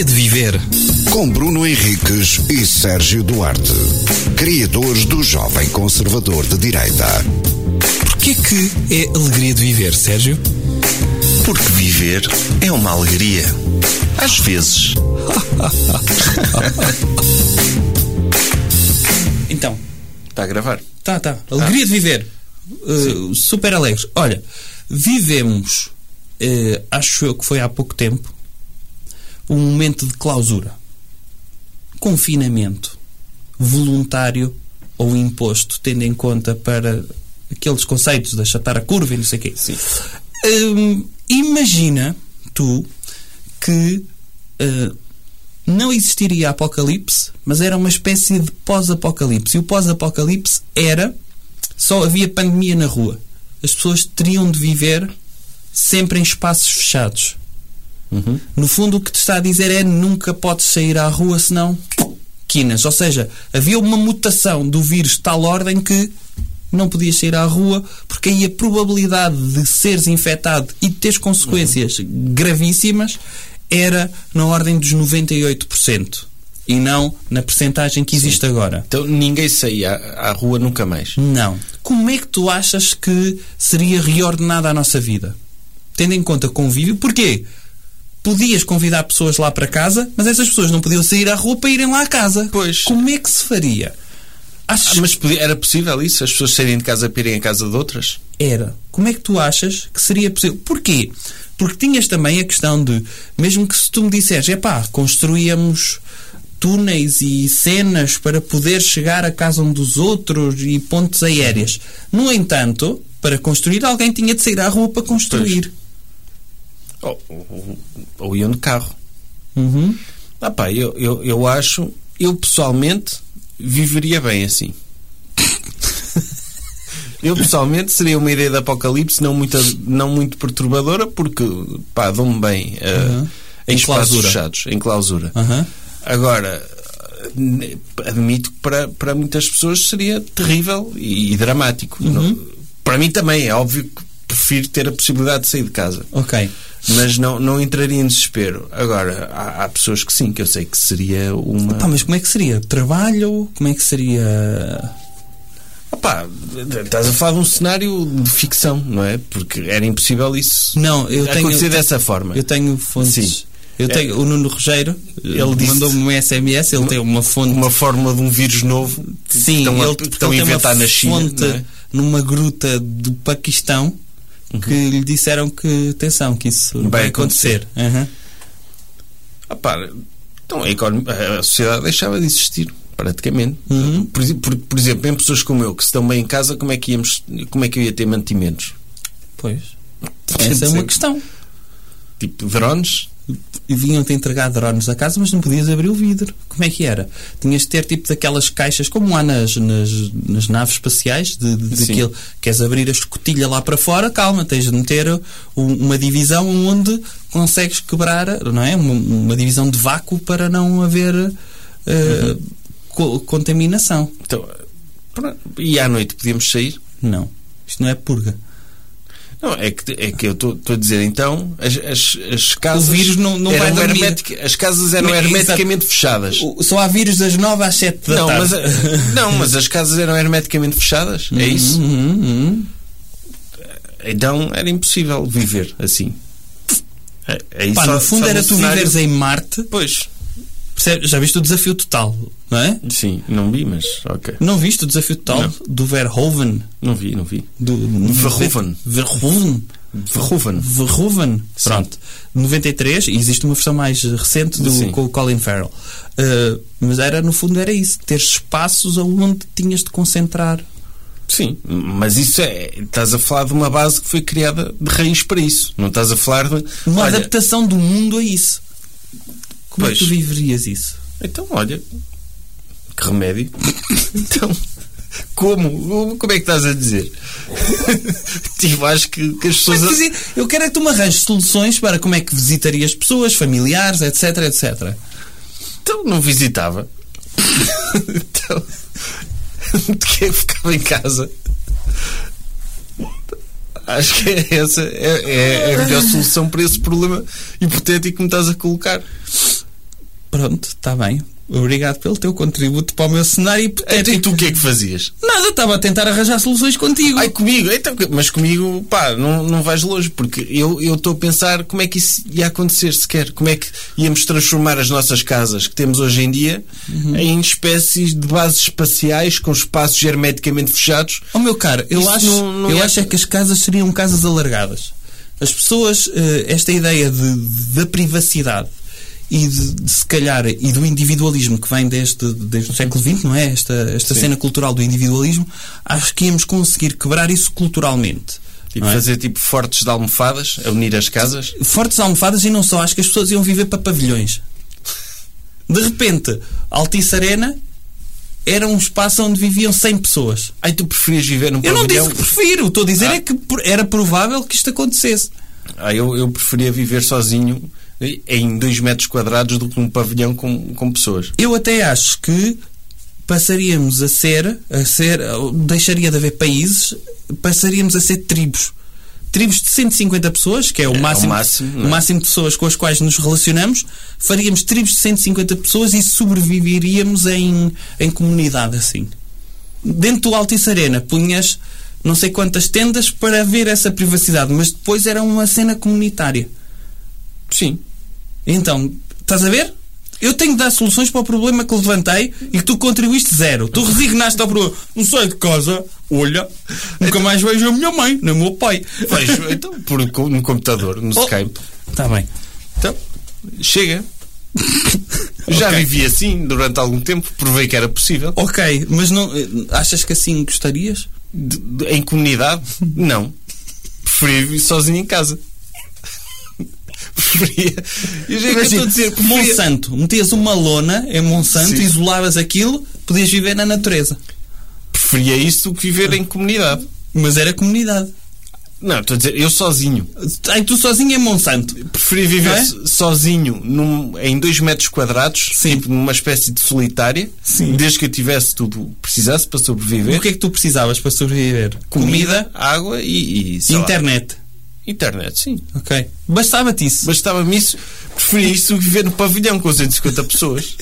Alegria de viver. Com Bruno Henriques e Sérgio Duarte, criadores do Jovem Conservador de Direita. Porquê que é alegria de viver, Sérgio? Porque viver é uma alegria. Às vezes. Então, Está a gravar? tá, tá. Alegria de viver. Uh, super alegres. Olha, vivemos, uh, acho eu que foi há pouco tempo, um momento de clausura. Confinamento voluntário ou imposto, tendo em conta para aqueles conceitos de achatar a curva e não sei o quê. Hum, imagina tu que uh, não existiria apocalipse, mas era uma espécie de pós-apocalipse. E o pós-apocalipse era só havia pandemia na rua. As pessoas teriam de viver sempre em espaços fechados. No fundo, o que te está a dizer é nunca podes sair à rua senão quinas. Ou seja, havia uma mutação do vírus de tal ordem que não podias sair à rua porque aí a probabilidade de seres infectado e de teres consequências gravíssimas era na ordem dos 98% e não na percentagem que existe agora. Então ninguém saía à, à rua nunca mais. Não. Como é que tu achas que seria reordenada a nossa vida? Tendo em conta convívio, porquê? Podias convidar pessoas lá para casa, mas essas pessoas não podiam sair à rua para irem lá à casa. Pois. Como é que se faria? Achas Ah, mas podia- era possível isso? As pessoas saírem de casa para irem à casa de outras? era. Como é que tu achas que seria possível? Porquê? Porque tinhas também a questão de, mesmo que se tu me disseres, é pá, construíamos túneis e cenas para poder chegar à casa um dos outros e pontes aéreas. No entanto, para construir, alguém tinha de sair à rua para construir. Ou, ou, ou iam de carro. Uhum. Ah pá, eu, eu, eu acho, eu pessoalmente viveria bem assim. eu pessoalmente seria uma ideia de apocalipse não muito, não muito perturbadora porque pá, dou-me bem eh, Uhum. em, Em espaços clausura. fechados, em clausura. Aham. Agora, admito que para, para muitas pessoas seria terrível e, e dramático. Uhum. Não- para mim também, é óbvio que prefiro ter a possibilidade de sair de casa. Ok. Mas não, não entraria em desespero. Agora, há, há pessoas que sim, que eu sei que seria uma. Pá, mas como é que seria? Trabalho? Como é que seria. Opá, estás a falar de um cenário de ficção, não é? Porque era impossível isso Não, eu tenho. acontecer dessa forma. Eu tenho fontes. Sim. Eu tenho, o Nuno Rogério, ele mandou-me um SMS, ele tem uma fonte. Uma fórmula de um vírus novo que Sim, estão, a, ele, porque estão a ele tem inventar uma na China. fonte é? Numa gruta do Paquistão que lhe disseram que, atenção, que isso vai, acontecer. Opá, então a, economia- a sociedade deixava de existir, praticamente. Uhum. Por, por- por exemplo, em pessoas como eu que estão bem em casa, como é que, íamos, como é que eu ia ter mantimentos? Pois. Essa é uma questão. Tipo, drones? Vinham-te entregar drones a casa, mas não podias abrir o vidro. Como é que era? Tinhas de ter tipo daquelas caixas, como há nas, nas, nas naves espaciais, de, de, queres abrir a escotilha lá para fora, calma, tens de meter um- uma divisão onde consegues quebrar, não é? Uma, uma divisão de vácuo para não haver eh, co- contaminação. Então, e à noite podíamos sair? Não. Isto não é purga. Não, é que, é que eu estou a dizer, então, as, as, as casas. O vírus não- não vai dormir. As casas eram Exato. hermeticamente fechadas. Só há vírus das 9 às 7 da Não tarde. mas, não, mas as casas eram hermeticamente fechadas. É isso? Uhum, uhum. Então era impossível viver assim. É, é Pá, só- no fundo era tu cenário- viveres em Marte Pois, Percebe? Já viste o desafio total, não é? sim, não vi, mas ok. Não viste o desafio total Não. do Verhoeven? Não vi, não vi. Do, Verhoeven. Verhoeven. Verhoeven. Verhoeven. Pronto. 93, e existe uma versão mais recente do, Sim. com o Colin Farrell. Uh, mas era, no fundo, era isso. Ter espaços onde tinhas de concentrar. Sim, mas isso é. Estás a falar de uma base que foi criada de raiz para isso. Não estás a falar de. Uma olha, adaptação do mundo a isso. Como é que tu Pois. viverias isso? Então, olha. Que remédio. então. Como? Como é que estás a dizer? tipo, acho que, que as é pessoas. visi- Eu quero é que tu me arranjes soluções para como é que visitarias pessoas, familiares, etc, etc. Então não visitava. então. De que ficava em casa? Acho que é essa é, é a melhor solução para esse problema hipotético que me estás a colocar. Pronto, está bem. Obrigado pelo teu contributo para o meu cenário hipotético. e tu o que é que fazias? Nada, estava a tentar arranjar soluções contigo. Ai, comigo, então, mas comigo, pá, não, não vais longe, porque eu eu estou a pensar como é que isso ia acontecer sequer. Como é que íamos transformar as nossas casas que temos hoje em dia Uhum. em espécies de bases espaciais com espaços hermeticamente fechados. Oh meu caro, eu Isso acho, não- não eu é- acho é que as casas seriam casas alargadas. As pessoas, eh, esta ideia de, da privacidade e de, de se calhar e do individualismo que vem desde, desde o século XX, não é? Esta, esta Sim. cena cultural do individualismo, acho que íamos conseguir quebrar isso culturalmente. Tipo, é? fazer tipo fortes de almofadas, a unir as casas. Fortes almofadas e não só, acho que as pessoas iam viver para pavilhões. De repente, Altice Arena era um espaço onde viviam 100 pessoas. Ai, tu preferias viver num Eu não pavilhão? disse que prefiro, estou a dizer Ah. é que era provável que isto acontecesse. Ah, eu, eu preferia viver sozinho em 2 metros quadrados do que num pavilhão com, com pessoas. Eu até acho que passaríamos a ser, a ser, deixaria de haver países, passaríamos a ser tribos. Tribos de 150 pessoas, que é o É, é o máximo, máximo, é? o máximo de pessoas com as quais nos relacionamos, faríamos tribos de 150 pessoas e sobreviveríamos em, em comunidade assim. Dentro do Altice Arena punhas não sei quantas tendas para ver essa privacidade, mas depois era uma cena comunitária. Sim. Então, estás a ver? Eu tenho de dar soluções para o problema que levantei e que tu contribuíste zero. Tu resignaste ao problema. Não saio de casa, olha, nunca mais vejo a minha mãe, nem o meu pai. Vejo, então, por, no computador, no Oh. Skype. Está bem. Então, chega. Já Ok. vivi assim durante algum tempo, provei que era possível. Ok, mas não, eh, achas que assim gostarias? De- de- em comunidade, não. Preferia viver sozinho em casa. Preferia. Eu estou a dizer, preferia, Monsanto, metias uma lona em Monsanto, Sim. isolavas aquilo, podias viver na natureza. preferia isso do que viver em comunidade. Mas era comunidade. Não, estou a dizer, eu sozinho. Ai, tu sozinho em Monsanto. Preferia viver é? so- sozinho num- em 2 metros quadrados, Sim. tipo numa espécie de solitária, Sim. desde que eu tivesse tudo que precisasse para sobreviver. O que é que tu precisavas para sobreviver? Comida, água e, e sei lá, internet. sim. Ok. Bastava-te isso. Bastava-me isso. Preferia isso do que viver no pavilhão com 150 pessoas.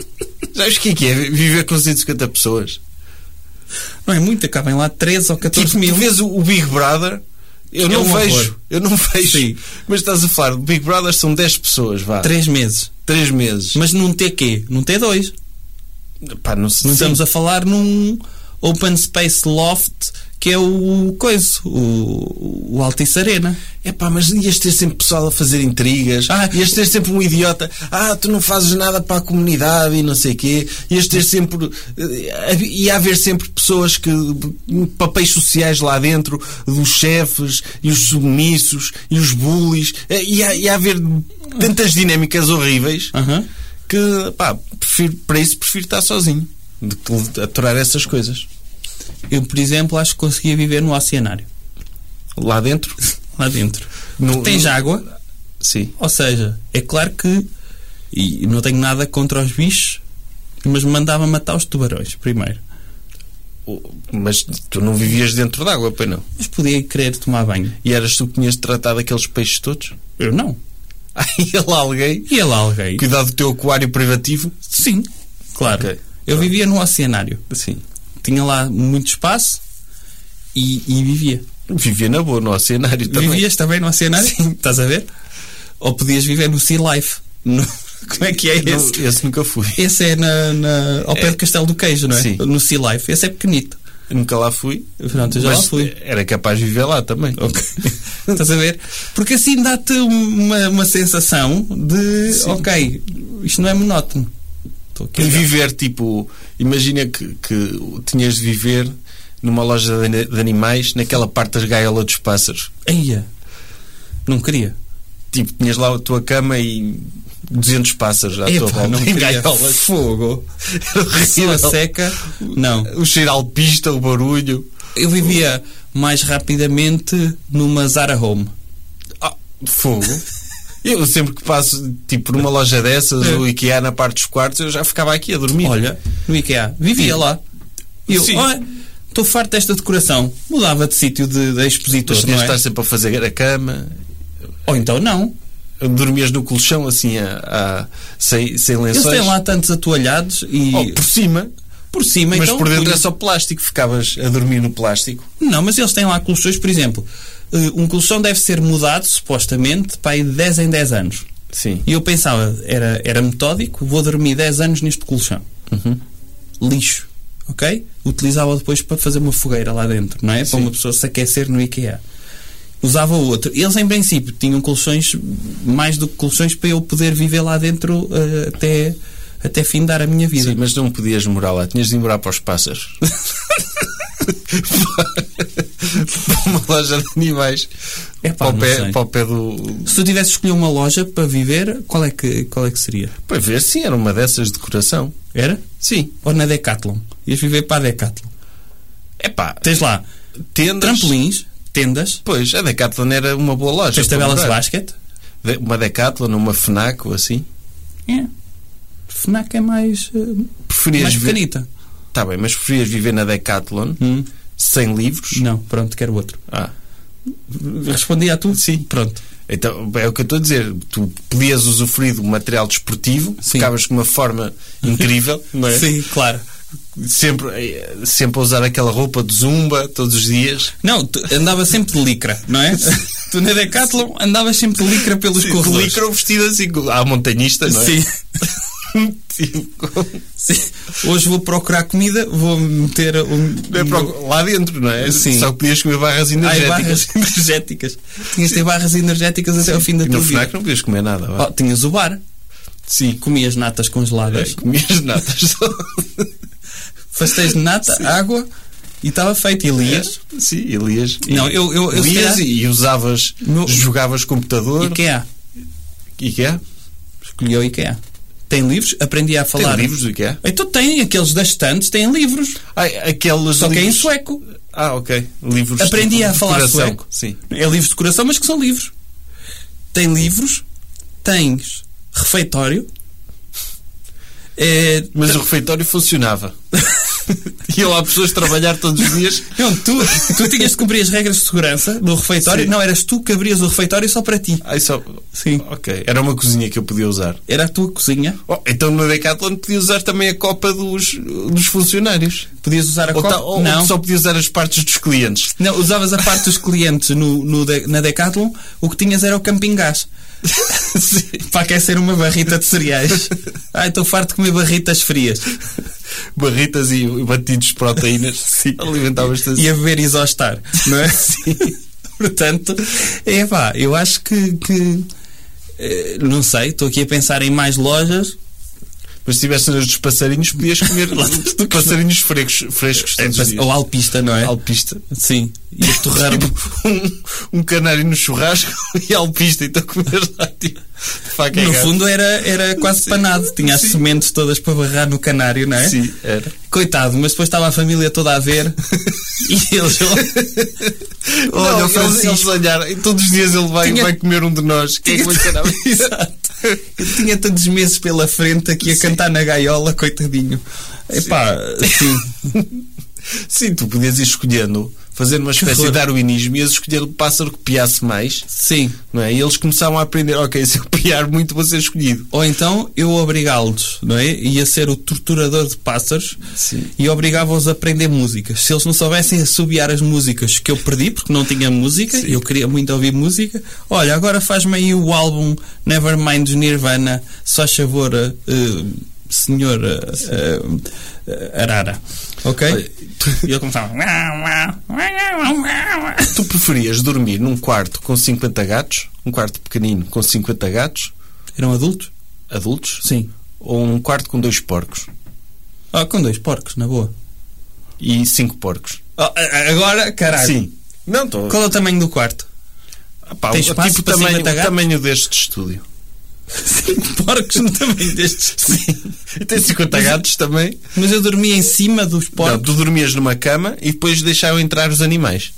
Sabes o que é que é viver com 150 pessoas? Não é muito, acabem lá 13 ou 14 Tipo, mil. tu vês o, o Big Brother, eu É não um vejo. horror. Eu não vejo. Sim. Mas estás a falar, o Big Brother são 10 pessoas, vá. 3 meses. 3 meses. Mas num T-quê? Num T2. Pá, não. Não estamos a falar num Open Space Loft que é o coisa, o, o Altice Arena. É pá, mas ias ter sempre pessoal a fazer intrigas. Ah. ias ter sempre um idiota. Ah, tu não fazes nada para a comunidade e não sei o quê. Ias ter sempre. eh, Ia haver sempre pessoas que. papéis sociais lá dentro, dos chefes e os submissos e os bullies. Eh, Ia, ia haver tantas dinâmicas horríveis que, pá, prefiro, para isso prefiro estar sozinho. De aturar essas coisas. Eu, por exemplo, acho que conseguia viver no oceanário. Lá dentro. Lá dentro. No- Tens no- água, Sim. ou seja, é claro que. E não tenho nada contra os bichos, mas mandava matar os tubarões primeiro. Mas tu não vivias dentro d'água, pois não? Mas podia querer tomar banho. E eras tu que tinhas de tratar daqueles peixes todos? Eu não. Aí lá alguém. E lá alguém? Cuidado do teu aquário privativo? Sim, claro. Ok. Eu vivia no oceanário. Sim. Tinha lá muito espaço e, e vivia. Vivia na boa, no oceanário também. Vivias também no oceanário? Estás a ver? Ou podias viver no Sea Life. No- Como é que é Não, esse? esse nunca fui. Esse é na, na- ao pé É. do Castelo do Queijo, não é? Sim. No Sea Life. Esse é pequenito. Nunca lá fui. Pronto, eu já lá fui. Era capaz de viver lá também. Ok. Estás a ver? Porque assim dá-te uma, uma sensação de ok, isto não é monótono. E viver, tipo, imagina que, que tinhas de viver numa loja de, de animais naquela parte das gaiolas dos pássaros. Eia, não queria. Tipo, tinhas lá a tua cama e 200 pássaros à tua Epá, volta. não em gaiolas. Fogo. Horrível. seca. Não. O cheiro alpista, o barulho. Eu vivia mais rapidamente numa Zara Home. Ah, fogo. Eu sempre que passo tipo por uma loja dessas, É. o IKEA na parte dos quartos, eu já ficava aqui a dormir. Olha, no IKEA. Vivia Sim. lá. E eu, Sim. olha, estou farto desta decoração. Mudava de sítio de, de expositor, mas não é? estar sempre a fazer a cama. Ou então não. Dormias no colchão assim, a, a- sem, sem Eles lençóis? têm lá tantos atoalhados e Oh, por cima. por cima. Mas então, por dentro punha- é só plástico. Ficavas a dormir no plástico. Não, mas eles têm lá colchões, por exemplo. Eh, Um colchão deve ser mudado, supostamente, para de 10 em 10 anos. Sim. E eu pensava, era, era metódico, vou dormir 10 anos neste colchão. Uhum. Lixo. Ok? Utilizava depois para fazer uma fogueira lá dentro, não é? Para Sim. uma pessoa se aquecer no IKEA. Usava outro. Eles, em princípio, tinham colchões, mais do que colchões, para eu poder viver lá dentro eh, até, até findar a minha vida. Sim, mas não podias morar lá. Tinhas de ir morar para os pássaros. para uma loja de animais. Epá, para, o pé, para o pé do... Se tu tivesse escolhido uma loja para viver, qual é que, qual é que seria? Para ver, sim, era uma dessas de decoração. Era? Sim. Ou na Decathlon? Ias viver para a Decathlon. Epá, Tens lá tendas... trampolins, tendas, Pois, a Decathlon era uma boa loja. tens tabelas de basquete. De- Uma Decathlon, uma FNAC ou assim. É. FNAC é mais, eh, Preferias mais pequenita. Tá bem, mas preferias viver na Decathlon Hum. Sem livros? Não, pronto, quero outro. Ah, Respondi a tu? Sim. Pronto. então é o que eu estou a dizer. Tu podias usufruir do material desportivo, Sim. ficavas com uma forma incrível, não é? Sim, claro. Sempre, eh, sempre a usar aquela roupa de zumba todos os dias. Não, tu andava sempre de licra, não é? tu na Decathlon andavas sempre de licra pelos De corredores. licra vestido assim, à montanhista, não é? Sim. Sim. Hoje vou procurar comida, vou meter um. é lá dentro, não é? Sim. Só podias comer barras Ai, energéticas. barras energéticas. Tinhas de ter barras energéticas até ao fim da E tua no vida. FNAC não podias comer nada. Oh, tinhas o bar, Sim. comias natas É, congeladas, comias natas só. pastéis de nata, água e estava feito. E lias. Sim, e lias. Não, eu- eu- eu se lias calhar- e usavas, No- jogavas computador. IKEA. E que é? Escolhi o IKEA. Tem livros, aprendi a falar. Tem livros do IKEA? Então tem, aqueles das estantes têm livros. Ai, aqueles Só que é em livros- sueco. Ah, ok. Livros Aprendi de a falar sueco. Sim. É livros de coração, mas que são livros. Tem livros, tens refeitório. É, Mas o refeitório funcionava. Iam lá pessoas trabalhar todos os dias. não, tu, tu tinhas de cumprir as regras de segurança do refeitório. Sim. Não, eras tu que abrias o refeitório só para ti. Ai, só... Sim. Ok. Era uma cozinha que eu podia usar. Era a tua cozinha. Oh, então no Decathlon podia usar também a copa dos, dos funcionários. Podias usar a Ou, copa. ta- ou não. só podia usar as partes dos clientes. Não, usavas a parte dos clientes no, no na Decathlon, o que tinhas era o camping gás. Para aquecer uma barrita de cereais. Ai, estou farto de comer barritas frias. Barritas e batidos de proteínas. Sim. Alimentavas-te assim. E a beber isostar, não é? Portanto, é pá, eu acho que. que, eh, não sei, estou aqui a pensar em mais lojas. Mas se tivesse nas dos passarinhos, podias comer passarinhos frescos, frescos dias. Ou alpista, não é? Alpista. Sim. E torrar Tipo, um, um canário no churrasco e alpista. Então comer lá, tipo, faca No fundo era, era quase Sim. panado. Tinha as sementes todas para barrar no canário, não é? Sim, era. Coitado, mas depois estava a família toda a ver e eles. Olha, Não, o eles, Francisco. eles olharam, e todos os dias ele vai, Tinha- vai comer um de nós. Quem é que vai. Eu tinha tantos meses pela frente aqui a cantar na gaiola, coitadinho. Epá, sim. Sim, tu podias ir escolhendo, fazer uma espécie de darwinismo e escolher o pássaro que piasse mais, Sim. não é? E eles começavam a aprender, ok, se eu piar muito vou ser escolhido. Ou então eu obrigá-los, não é? Ia ser o torturador de pássaros Sim. e obrigava-os a aprender músicas. Se eles não soubessem assobiar as músicas que eu perdi, porque não tinha música, Sim. eu queria muito ouvir música, olha, agora faz-me aí o álbum Nevermind Nirvana, só favor, eh, senhor eh, eh, Arara. Ok? Olha, E ele começava. Tu preferias dormir num quarto com 50 gatos, um quarto pequenino com 50 gatos, Eram adultos? adultos, Sim. ou um quarto com dois porcos Ah, com dois porcos, na boa. e cinco porcos? Ah, agora, caralho. Sim. Não, estou. Qual é o tamanho do quarto? Pá, Tem espaço tipo para tamanho, 50 o tamanho deste estúdio. Cinco porcos tamanho destes. Sim. E tem 50 gatos também. Mas eu dormia em cima dos Não, porcos. tu dormias numa cama e depois deixavam entrar os animais.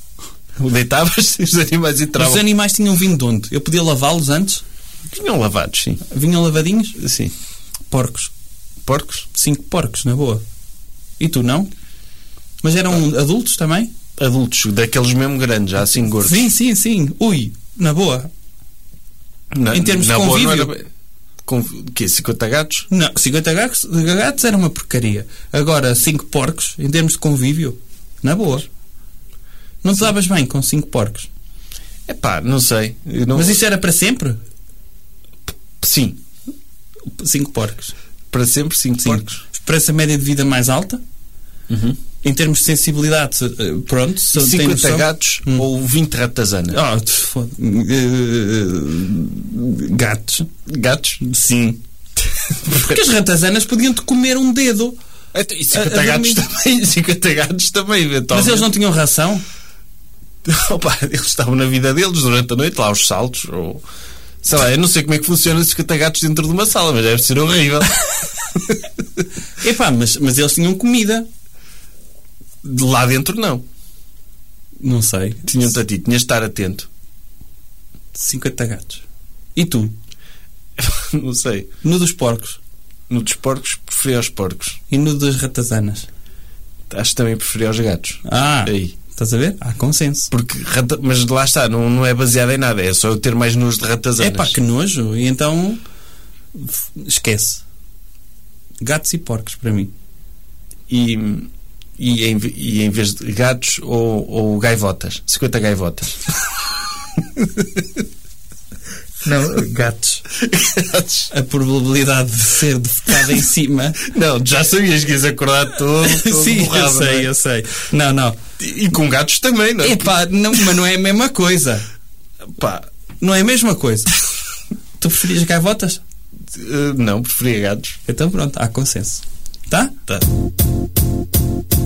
Deitavas e os animais entravam. Os animais tinham vindo de onde? Eu podia lavá-los antes? Vinham lavados, sim. Vinham lavadinhos? Sim. Porcos. Porcos? Cinco porcos, na boa. E tu não? Mas eram adultos também? Adultos, daqueles mesmo grandes, já assim gordos. Sim, sim, sim. Ui, na boa. Na- em termos de boa, convívio. era- Com, quê? 50 gatos? Não, 50 gatos, gatos era uma porcaria. Agora, 5 porcos, em termos de convívio, na boa. Não te davas bem com 5 porcos. Epá, não sei. Não- Mas isso era para sempre? Sim. 5 porcos. Para sempre, 5 Sim. porcos. Esperança média de vida mais alta? Em termos de sensibilidade, eh, pronto. se tem 50 noção. gatos Hum. ou 20 ratazanas? Oh, te foda- Eh, gatos. Gatos? Sim. Porque as ratazanas podiam-te comer um dedo. Então, E 50 A- gatos também. 50 gatos também, eventualmente. Mas eles não tinham ração? Opa, eles estavam na vida deles durante a noite, lá aos saltos. Ou... Sei lá, eu não sei como é que funciona 50 gatos dentro de uma sala, mas deve ser horrível. Epá, mas, mas eles tinham comida. De lá dentro, não. Não sei. Tinham-te a ti, tinhas de estar atento. 50 gatos. E tu? não sei. No dos porcos. No dos porcos, preferia os porcos. E no das ratazanas. Acho que também preferia os gatos. Ah, Aí. estás a ver? Há consenso. Porque, rata- mas lá está, não, não é baseado em nada, é só eu ter mais nojo de ratazanas. É pá, que nojo. E então. Esquece. Gatos e porcos para mim. E, e, em, e em vez de gatos ou, ou gaivotas. 50 gaivotas. Não, gatos. A probabilidade de ser defecada em cima. Não, já sabias que ias acordar todo. todo Sim, eu borrado, não é? sei, eu sei. Não, não. E, e com gatos também, não é? Epá, não, mas não é a mesma coisa. Pá, Não é a mesma coisa. Tu preferias gaivotas? eh, não, preferia gatos. Então pronto, há consenso. Tá? Tá.